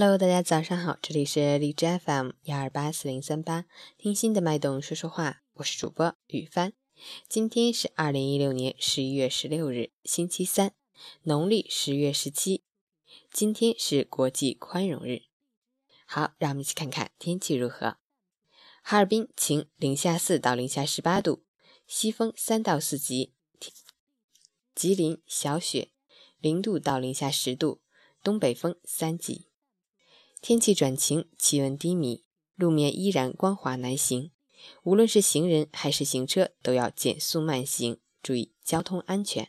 Hello，大家早上好，这里是荔枝 FM 幺二八四零三八，听心的脉动说说话，我是主播雨帆。今天是二零一六年十一月十六日，星期三，农历十月十七。今天是国际宽容日。好，让我们一起看看天气如何。哈尔滨晴，零下四到零下十八度，西风三到四级。吉林小雪，零度到零下十度，东北风三级。天气转晴，气温低迷，路面依然光滑难行。无论是行人还是行车，都要减速慢行，注意交通安全。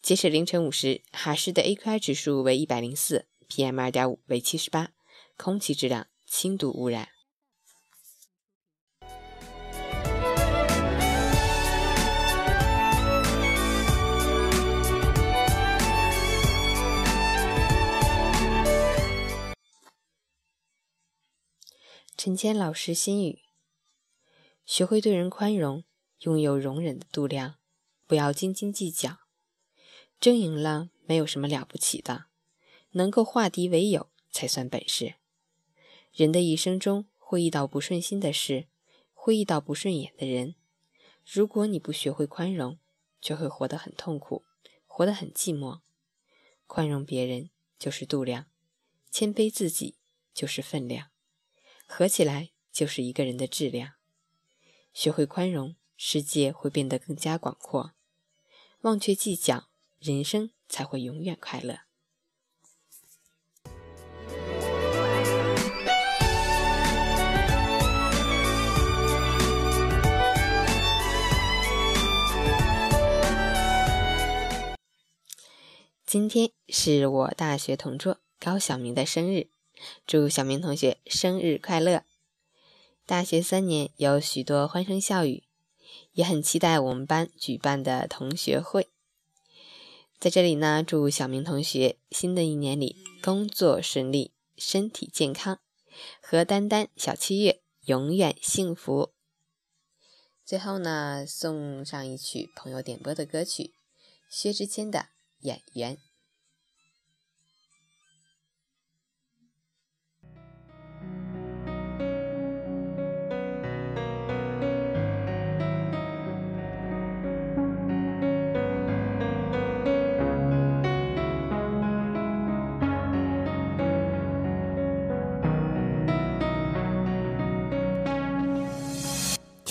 截止凌晨五时，哈市的 AQI 指数为一百零四，PM 二点五为七十八，空气质量轻度污染。陈谦老师心语：学会对人宽容，拥有容忍的度量，不要斤斤计较。争赢了没有什么了不起的，能够化敌为友才算本事。人的一生中会遇到不顺心的事，会遇到不顺眼的人。如果你不学会宽容，就会活得很痛苦，活得很寂寞。宽容别人就是度量，谦卑自己就是分量。合起来就是一个人的质量。学会宽容，世界会变得更加广阔；忘却计较，人生才会永远快乐。今天是我大学同桌高晓明的生日。祝小明同学生日快乐！大学三年有许多欢声笑语，也很期待我们班举办的同学会。在这里呢，祝小明同学新的一年里工作顺利，身体健康，和丹丹、小七月永远幸福。最后呢，送上一曲朋友点播的歌曲，薛之谦的《演员》。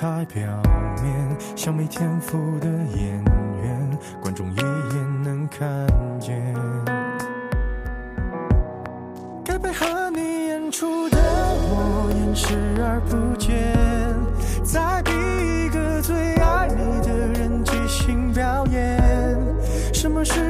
太表面，像没天赋的演员，观众一眼能看见。该配合你演出的我演视而不见，在逼一个最爱你的人即兴表演。什么是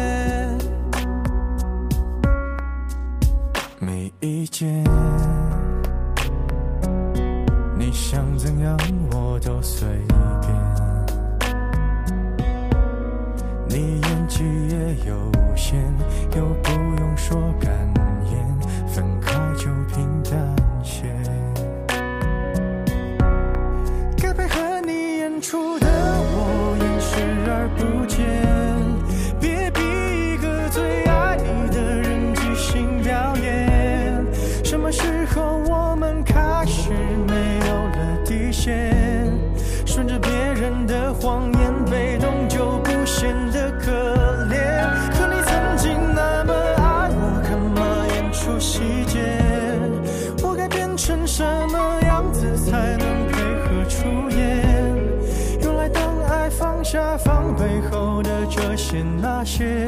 你想怎样我都随人的谎言被动就不显得可怜可你曾经那么爱我干嘛演出细节我该变成什么样子才能配合出演？原来当爱放下防备后的这些那些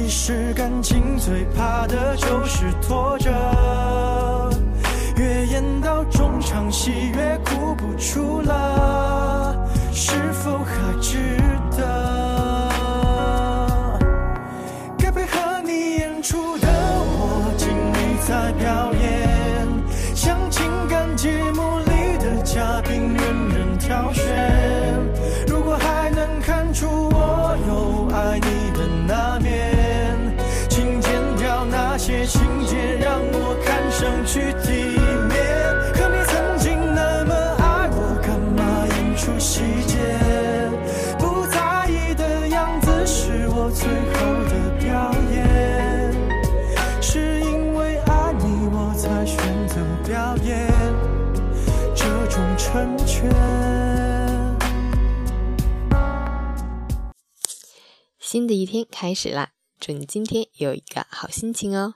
其实感情最怕的就是拖着，越演到中场戏越哭不出了，细节？不在意的样子是我最后的表演，是因为爱你我才选择表演这种成全。新的一天开始啦，祝你今天有一个好心情哦。